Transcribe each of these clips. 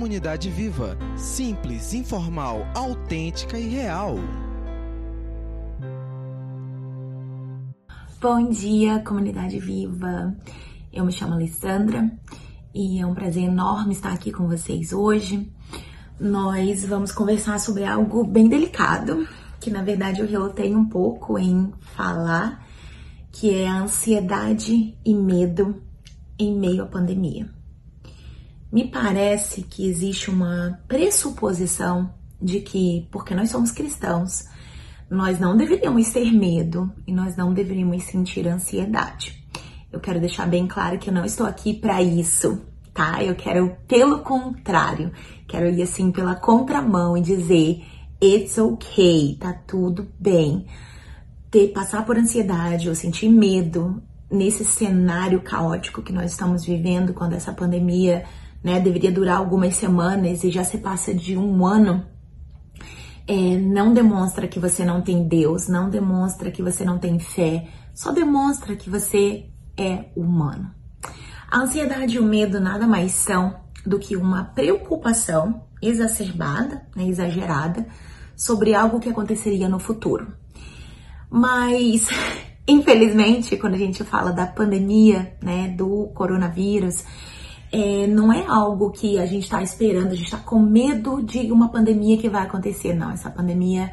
Comunidade Viva. Simples, informal, autêntica e real. Bom dia, Comunidade Viva. Eu me chamo Alessandra e é um prazer enorme estar aqui com vocês hoje. Nós vamos conversar sobre algo bem delicado, que na verdade eu relutei um pouco em falar, que é a ansiedade e medo em meio à pandemia. Me parece que existe uma pressuposição de que, porque nós somos cristãos, nós não deveríamos ter medo e nós não deveríamos sentir ansiedade. Eu quero deixar bem claro que eu não estou aqui para isso, tá? Eu quero, pelo contrário, quero ir assim pela contramão e dizer: it's okay, tá tudo bem. Ter, passar por ansiedade ou sentir medo nesse cenário caótico que nós estamos vivendo, quando essa pandemia né, deveria durar algumas semanas e já se passa de um ano, é, não demonstra que você não tem Deus, não demonstra que você não tem fé, só demonstra que você é humano. A ansiedade e o medo nada mais são do que uma preocupação exacerbada, né, exagerada, sobre algo que aconteceria no futuro. Mas, infelizmente, quando a gente fala da pandemia, né, do coronavírus, é, não é algo que a gente está esperando, a gente está com medo de uma pandemia que vai acontecer. Não, essa pandemia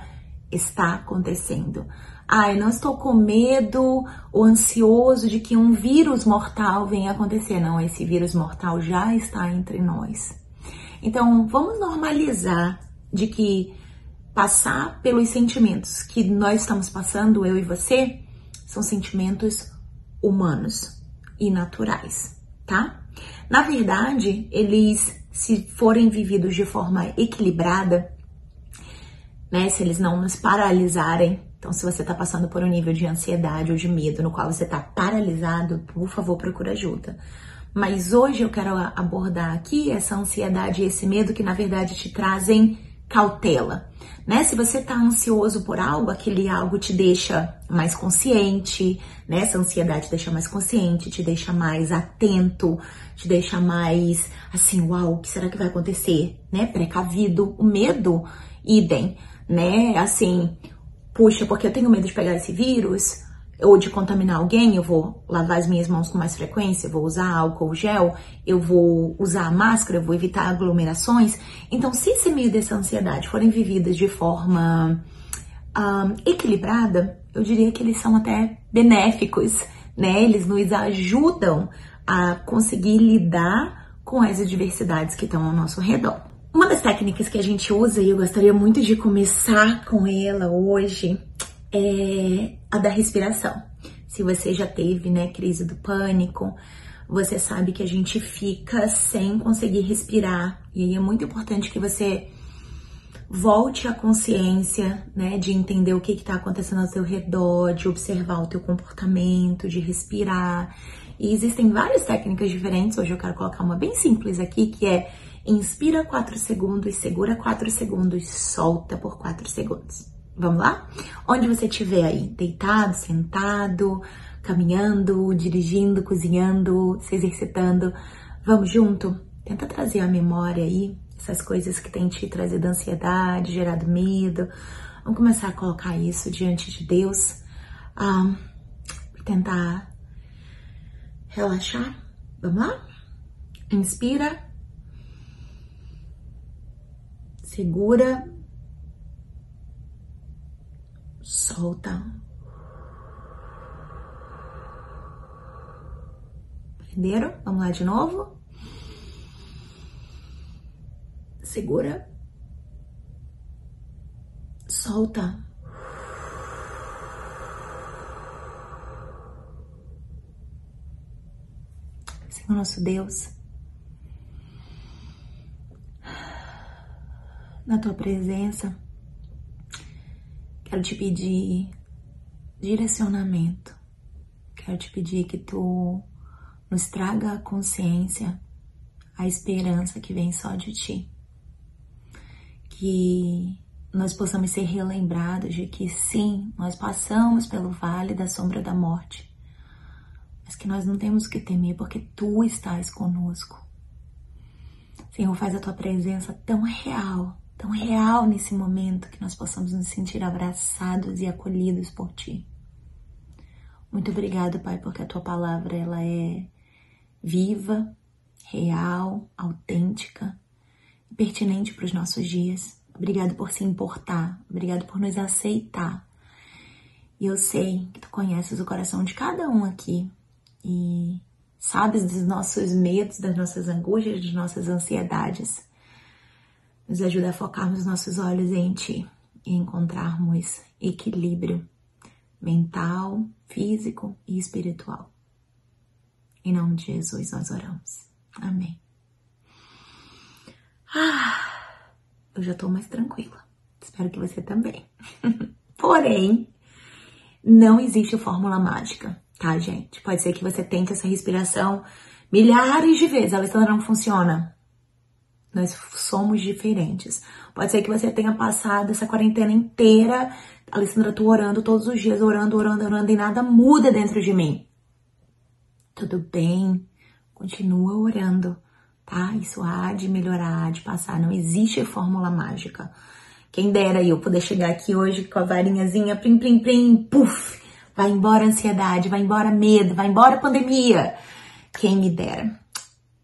está acontecendo. Ah, eu não estou com medo ou ansioso de que um vírus mortal venha acontecer. Não, esse vírus mortal já está entre nós. Então, vamos normalizar de que passar pelos sentimentos que nós estamos passando, eu e você, são sentimentos humanos e naturais, tá? Na verdade, eles, se forem vividos de forma equilibrada, né, se eles não nos paralisarem, então se você está passando por um nível de ansiedade ou de medo no qual você está paralisado, por favor, procure ajuda. Mas hoje eu quero abordar aqui essa ansiedade e esse medo que na verdade te trazem cautela, né? Se você tá ansioso por algo, aquele algo te deixa mais consciente, né? Essa ansiedade te deixa mais consciente, te deixa mais atento, te deixa mais assim, uau, o que será que vai acontecer, né? Precavido. O medo, idem, né? Assim, puxa, porque eu tenho medo de pegar esse vírus, ou de contaminar alguém, eu vou lavar as minhas mãos com mais frequência, vou usar álcool gel, eu vou usar máscara, eu vou evitar aglomerações. Então, se esse meio dessa ansiedade forem vividas de forma um, equilibrada, eu diria que eles são até benéficos, né? Eles nos ajudam a conseguir lidar com as adversidades que estão ao nosso redor. Uma das técnicas que a gente usa, e eu gostaria muito de começar com ela hoje, é a da respiração. Se você já teve, né, crise do pânico, você sabe que a gente fica sem conseguir respirar. E aí é muito importante que você volte à consciência, né, de entender o que está acontecendo ao seu redor, de observar o teu comportamento, de respirar. E existem várias técnicas diferentes. Hoje eu quero colocar uma bem simples aqui, que é inspira 4 segundos, segura 4 segundos, solta por 4 segundos. Vamos lá? Onde você estiver aí, deitado, sentado, caminhando, dirigindo, cozinhando, se exercitando, vamos junto? Tenta trazer a memória aí, essas coisas que têm te trazido ansiedade, gerado medo. Vamos começar a colocar isso diante de Deus. Ah, tentar relaxar. Vamos lá? Inspira. Segura solta. Entenderam? Vamos lá de novo. Segura. Solta. Senhor nosso Deus, na tua presença, Quero te pedir direcionamento. Quero te pedir que tu nos traga a consciência, a esperança que vem só de ti. Que nós possamos ser relembrados de que sim, nós passamos pelo vale da sombra da morte, mas que nós não temos que temer porque tu estás conosco. Senhor, faz a tua presença tão real, tão real nesse momento que nós possamos nos sentir abraçados e acolhidos por ti. Muito obrigado, Pai, porque a tua palavra ela é viva, real, autêntica e pertinente para os nossos dias. Obrigado por se importar, obrigado por nos aceitar. E eu sei que tu conheces o coração de cada um aqui e sabes dos nossos medos, das nossas angústias, das nossas ansiedades. Nos ajuda a focarmos nossos olhos em ti e encontrarmos equilíbrio mental, físico e espiritual. Em nome de Jesus nós oramos. Amém. Ah, eu já tô mais tranquila. Espero que você também. Porém, não existe fórmula mágica, tá, gente? Pode ser que você tente essa respiração milhares de vezes, ela não funciona. Nós somos diferentes. Pode ser que você tenha passado essa quarentena inteira, Alessandra, tô orando todos os dias, orando, orando, orando, e nada muda dentro de mim. Tudo bem, continua orando, tá? Isso há de melhorar, há de passar. Não existe fórmula mágica. Quem dera eu poder chegar aqui hoje com a varinhazinha, plim, plim, plim, puf, vai embora a ansiedade, vai embora medo, vai embora pandemia. Quem me dera.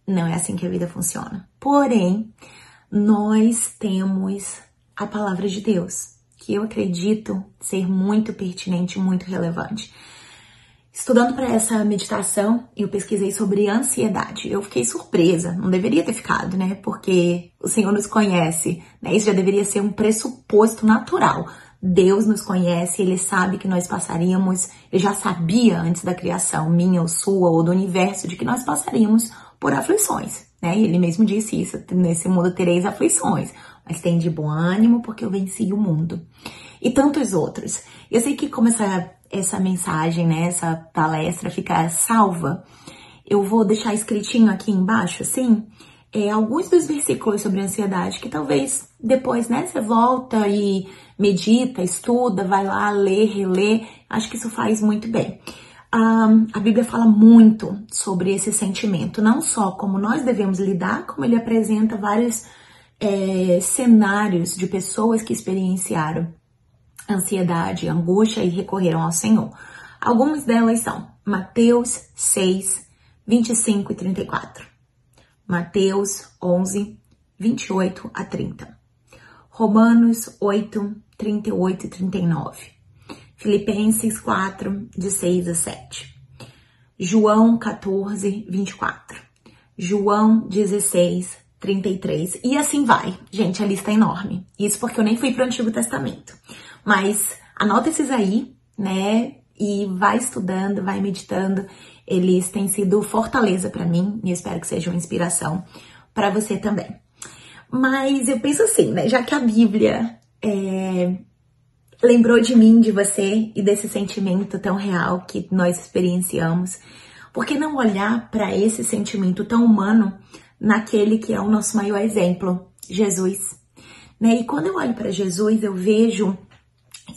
Não é assim que a vida funciona. Porém, nós temos a palavra de Deus, que eu acredito ser muito pertinente, muito relevante. Estudando para essa meditação, eu pesquisei sobre ansiedade. Eu fiquei surpresa, não deveria ter ficado, né? Porque o Senhor nos conhece, né? Isso já deveria ser um pressuposto natural. Deus nos conhece, Ele sabe que nós passaríamos, Ele já sabia antes da criação, minha ou sua, ou do universo, de que nós passaríamos por aflições, né? Ele mesmo disse isso, nesse mundo tereis aflições, mas tem de bom ânimo porque eu venci o mundo. E tantos outros. Eu sei que como essa essa mensagem, né, essa palestra ficar salva, eu vou deixar escritinho aqui embaixo, assim, é, alguns dos versículos sobre ansiedade que talvez depois, né, você volta e medita, estuda, vai lá ler, reler. Acho que isso faz muito bem. A Bíblia fala muito sobre esse sentimento, não só como nós devemos lidar, como ele apresenta vários é, cenários de pessoas que experienciaram ansiedade, angústia e recorreram ao Senhor. Algumas delas são Mateus 6, 25 e 34, Mateus 11, 28 a 30, Romanos 8, 38 e 39, Filipenses 4, de 6 a 7, João 14, 24, João 16, 33 e assim vai. Gente, a lista é enorme. Isso porque eu nem fui para o Antigo Testamento. Mas anota esses aí, né? E vai estudando, vai meditando. Eles têm sido fortaleza para mim e espero que sejam inspiração para você também. Mas eu penso assim, né? Já que a Bíblia é, lembrou de mim, de você e desse sentimento tão real que nós experienciamos, por que não olhar para esse sentimento tão humano naquele que é o nosso maior exemplo, Jesus? Né? E quando eu olho para Jesus, eu vejo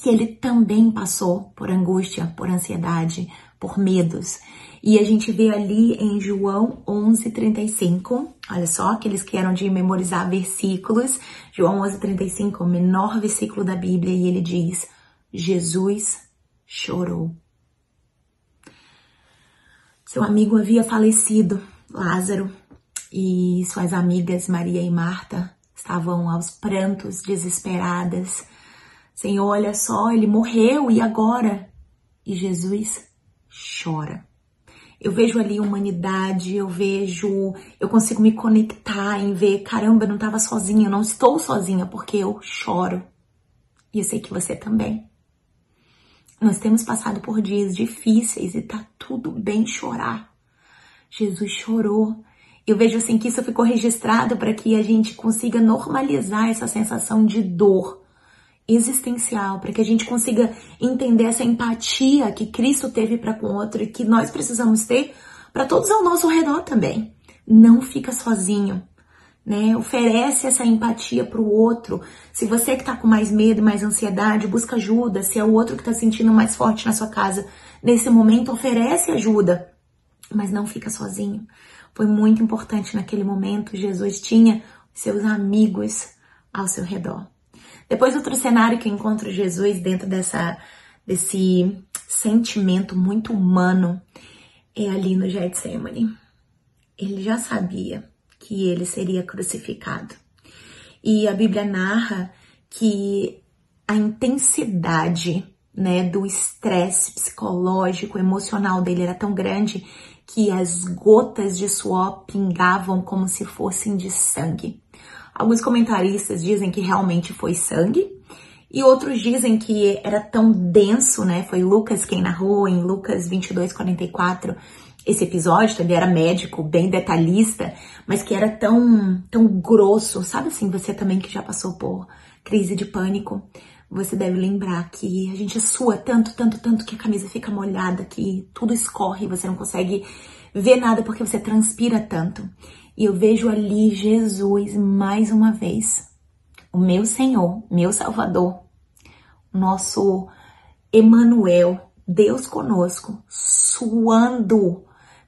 que ele também passou por angústia, por ansiedade, por medos. E a gente vê ali em João 11:35, olha só, aqueles que eram de memorizar versículos, João 11:35, o menor versículo da Bíblia, e ele diz: Jesus chorou. Seu amigo havia falecido, Lázaro, e suas amigas Maria e Marta estavam aos prantos, desesperadas Senhor, olha só, ele morreu e agora? E Jesus chora. Eu vejo ali humanidade, eu vejo, eu consigo me conectar em ver, caramba, eu não estava sozinha, eu não estou sozinha porque eu choro. E eu sei que você também. Nós temos passado por dias difíceis e tá tudo bem chorar. Jesus chorou. Eu vejo assim que isso ficou registrado para que a gente consiga normalizar essa sensação de dor existencial, para que a gente consiga entender essa empatia que Cristo teve para com o outro e que nós precisamos ter para todos ao nosso redor também. Não fica sozinho, né? Oferece essa empatia para o outro. Se você que está com mais medo, mais ansiedade, busca ajuda. Se é o outro que está sentindo mais forte na sua casa nesse momento, oferece ajuda. mas não fica sozinho. Foi muito importante naquele momento. Jesus tinha seus amigos ao seu redor. Depois, outro cenário que eu encontro Jesus dentro dessa, desse sentimento muito humano é ali no Getsemane. Ele já sabia que ele seria crucificado. E a Bíblia narra que a intensidade né, do estresse psicológico, emocional dele era tão grande que as gotas de suor pingavam como se fossem de sangue. Alguns comentaristas dizem que realmente foi sangue, e outros dizem que era tão denso, né? Foi Lucas quem narrou em Lucas 22, 44 esse episódio, ele era médico, bem detalhista, mas que era tão, tão grosso. Sabe assim, você também que já passou por crise de pânico, você deve lembrar que a gente sua tanto, tanto, tanto que a camisa fica molhada, que tudo escorre, você não consegue ver nada porque você transpira tanto. E eu vejo ali Jesus mais uma vez, o meu Senhor, meu Salvador, nosso Emanuel, Deus conosco, suando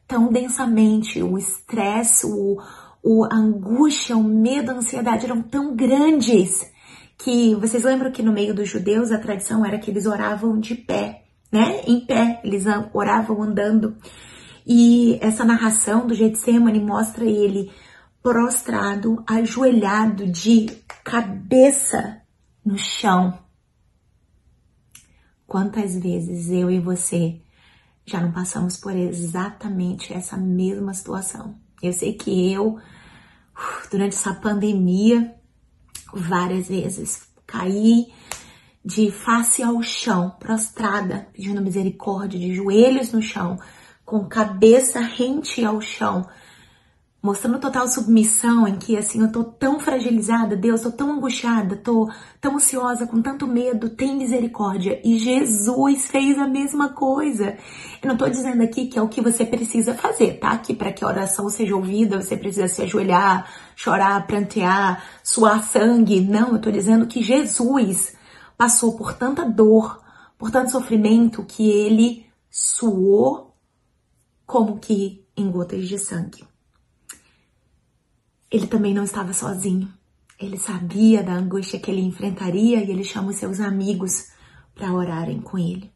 tão densamente, o estresse, o, o a angústia, o medo, a ansiedade eram tão grandes que vocês lembram que no meio dos judeus a tradição era que eles oravam de pé, né? Em pé, eles oravam andando. E essa narração do Getsemane mostra ele prostrado, ajoelhado de cabeça no chão. Quantas vezes eu e você já não passamos por exatamente essa mesma situação? Eu sei que eu, durante essa pandemia, várias vezes. Caí de face ao chão, prostrada, pedindo misericórdia, de joelhos no chão, com cabeça rente ao chão, mostrando total submissão em que assim eu tô tão fragilizada, Deus, tô tão angustiada, tô tão ansiosa, com tanto medo, tem misericórdia. E Jesus fez a mesma coisa. Eu não tô dizendo aqui que é o que você precisa fazer, tá? Que para que a oração seja ouvida, você precisa se ajoelhar, chorar, prantear, suar sangue. Não, eu tô dizendo que Jesus passou por tanta dor, por tanto sofrimento que ele suou como que em gotas de sangue ele também não estava sozinho. Ele sabia da angústia que ele enfrentaria e ele chama os seus amigos para orarem com ele.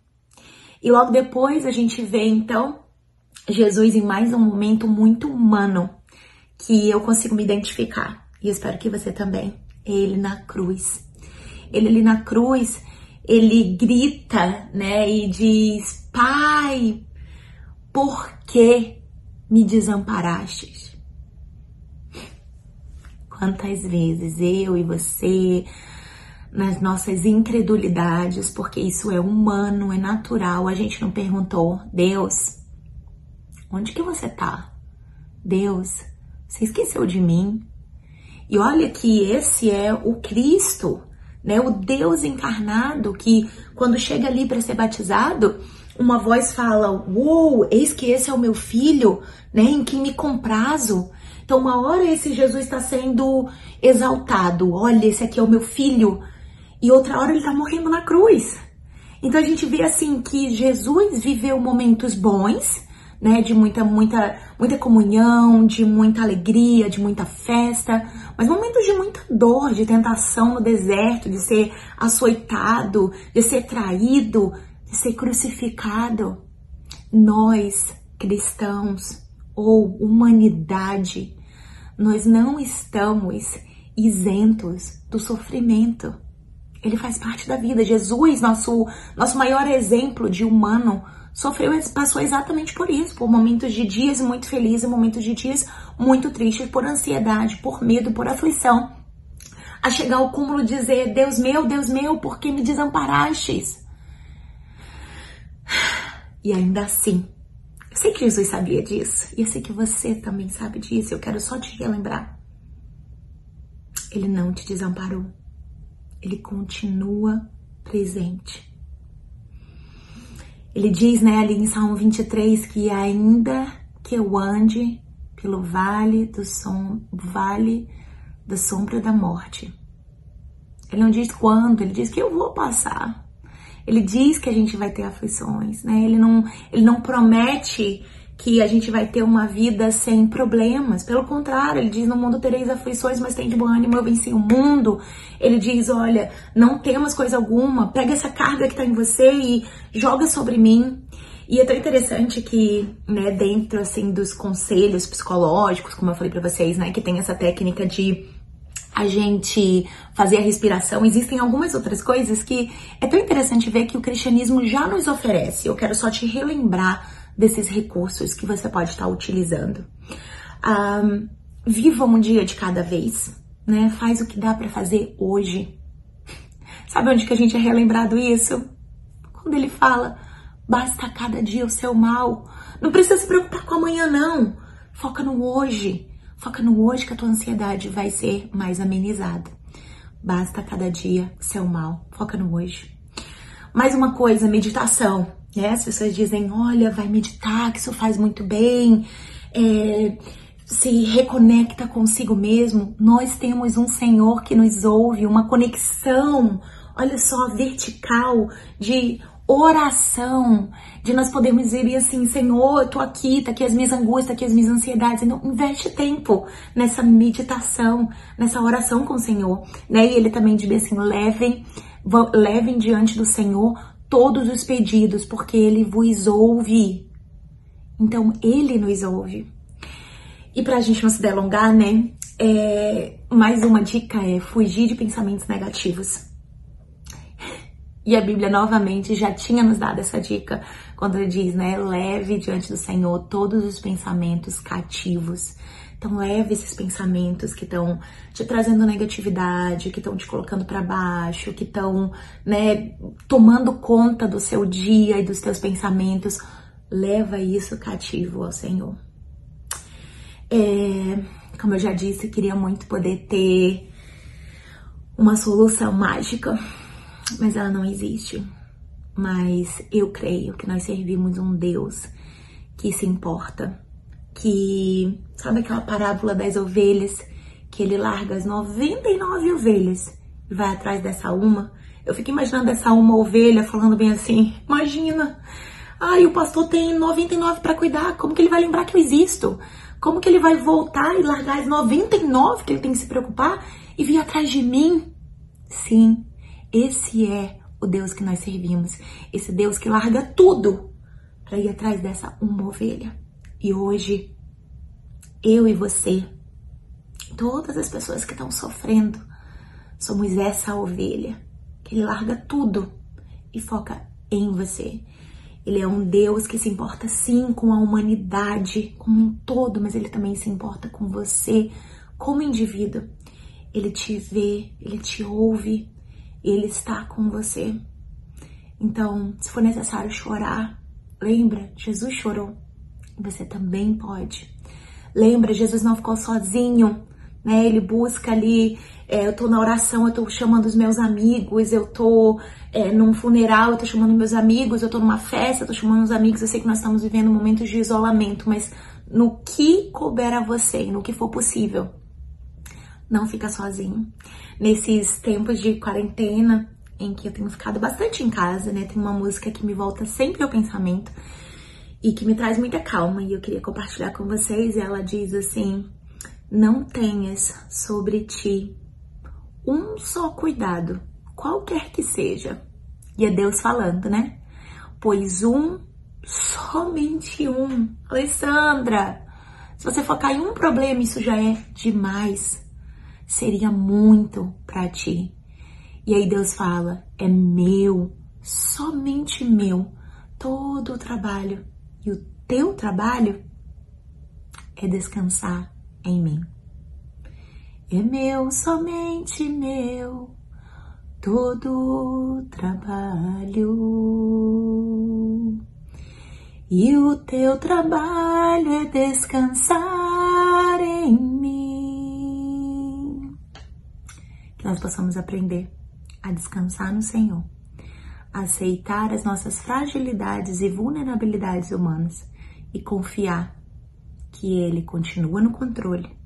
E logo depois a gente vê então Jesus em mais um momento muito humano que eu consigo me identificar e espero que você também. Ele na cruz. Ele ali na cruz, ele grita, né, e diz: Pai, por que me desamparastes? quantas vezes eu e você, nas nossas incredulidades, porque isso é humano, é natural, a gente não perguntou, Deus, onde que você tá? Deus, você esqueceu de mim? E olha que esse é o Cristo, né? O Deus encarnado que quando chega ali para ser batizado, uma voz fala: "Uou, eis que esse é o meu filho, né, em quem me comprazo". Então, uma hora esse Jesus está sendo exaltado, olha, esse aqui é o meu filho, e outra hora ele está morrendo na cruz. Então a gente vê assim que Jesus viveu momentos bons, né, de muita muita muita comunhão, de muita alegria, de muita festa, mas momentos de muita dor, de tentação no deserto, de ser açoitado, de ser traído, ser crucificado. Nós, cristãos, ou humanidade, nós não estamos isentos do sofrimento. Ele faz parte da vida. Jesus, nosso, nosso maior exemplo de humano, sofreu passou exatamente por isso, por momentos de dias muito felizes, momentos de dias muito tristes, por ansiedade, por medo, por aflição. A chegar ao cúmulo de dizer, Deus meu, Deus meu, por que me desamparastes? E ainda assim, eu sei que Jesus sabia disso e eu sei que você também sabe disso. Eu quero só te relembrar. Ele não te desamparou. Ele continua presente. Ele diz, né, ali em Salmo 23 que ainda que eu ande pelo vale do som, vale da sombra da morte. Ele não diz quando, ele diz que eu vou passar. Ele diz que a gente vai ter aflições, né? Ele não, ele não promete que a gente vai ter uma vida sem problemas. Pelo contrário, ele diz: No mundo tereis aflições, mas tem de bom ânimo, eu venci o mundo. Ele diz: Olha, não temos coisa alguma, pega essa carga que está em você e joga sobre mim. E é tão interessante que, né, dentro assim dos conselhos psicológicos, como eu falei para vocês, né, que tem essa técnica de a gente fazer a respiração, existem algumas outras coisas que é tão interessante ver que o cristianismo já nos oferece. Eu quero só te relembrar desses recursos que você pode estar utilizando. Um, viva um dia de cada vez, né? Faz o que dá para fazer hoje. Sabe onde que a gente é relembrado isso? Quando ele fala, basta cada dia o seu mal. Não precisa se preocupar com amanhã, não. Foca no hoje. Foca no hoje que a tua ansiedade vai ser mais amenizada. Basta cada dia seu mal. Foca no hoje. Mais uma coisa, meditação. Né? As pessoas dizem, olha, vai meditar, que isso faz muito bem. É, se reconecta consigo mesmo. Nós temos um Senhor que nos ouve, uma conexão, olha só, vertical de oração, de nós podermos dizer assim, Senhor, eu tô aqui, tá aqui as minhas angústias, tá aqui as minhas ansiedades. Então, investe tempo nessa meditação, nessa oração com o Senhor, né? E ele também diz assim, levem, levem diante do Senhor todos os pedidos, porque ele vos ouve. Então, ele nos ouve. E pra gente não se delongar, né? É, mais uma dica é fugir de pensamentos negativos. E a Bíblia novamente já tinha nos dado essa dica quando ele diz, né? Leve diante do Senhor todos os pensamentos cativos. Então leve esses pensamentos que estão te trazendo negatividade, que estão te colocando para baixo, que estão, né, tomando conta do seu dia e dos teus pensamentos. Leva isso cativo ao Senhor. É, como eu já disse, queria muito poder ter uma solução mágica mas ela não existe. Mas eu creio que nós servimos um Deus que se importa, que sabe aquela parábola das ovelhas que ele larga as 99 ovelhas e vai atrás dessa uma. Eu fico imaginando essa uma ovelha falando bem assim: "Imagina, ai, o pastor tem 99 para cuidar, como que ele vai lembrar que eu existo? Como que ele vai voltar e largar as 99 que ele tem que se preocupar e vir atrás de mim?" Sim, esse é o Deus que nós servimos. Esse Deus que larga tudo para ir atrás dessa uma ovelha. E hoje, eu e você, todas as pessoas que estão sofrendo, somos essa ovelha que ele larga tudo e foca em você. Ele é um Deus que se importa sim com a humanidade como um todo, mas ele também se importa com você como indivíduo. Ele te vê, ele te ouve, ele está com você. Então, se for necessário chorar, lembra, Jesus chorou. Você também pode. Lembra, Jesus não ficou sozinho, né? Ele busca ali, é, eu tô na oração, eu tô chamando os meus amigos, eu tô é, num funeral, eu tô chamando meus amigos, eu tô numa festa, eu tô chamando os amigos. Eu sei que nós estamos vivendo momentos de isolamento, mas no que couber a você, no que for possível, não fica sozinho. Nesses tempos de quarentena, em que eu tenho ficado bastante em casa, né? Tem uma música que me volta sempre ao pensamento e que me traz muita calma e eu queria compartilhar com vocês. Ela diz assim: Não tenhas sobre ti um só cuidado, qualquer que seja. E é Deus falando, né? Pois um, somente um. Alessandra, se você focar em um problema, isso já é demais seria muito para ti. E aí Deus fala: é meu, somente meu, todo o trabalho. E o teu trabalho é descansar em mim. É meu, somente meu, todo o trabalho. E o teu trabalho é descansar que nós possamos aprender a descansar no Senhor, a aceitar as nossas fragilidades e vulnerabilidades humanas e confiar que Ele continua no controle,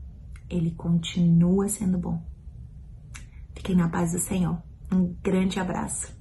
Ele continua sendo bom. Fiquem na paz do Senhor. Um grande abraço.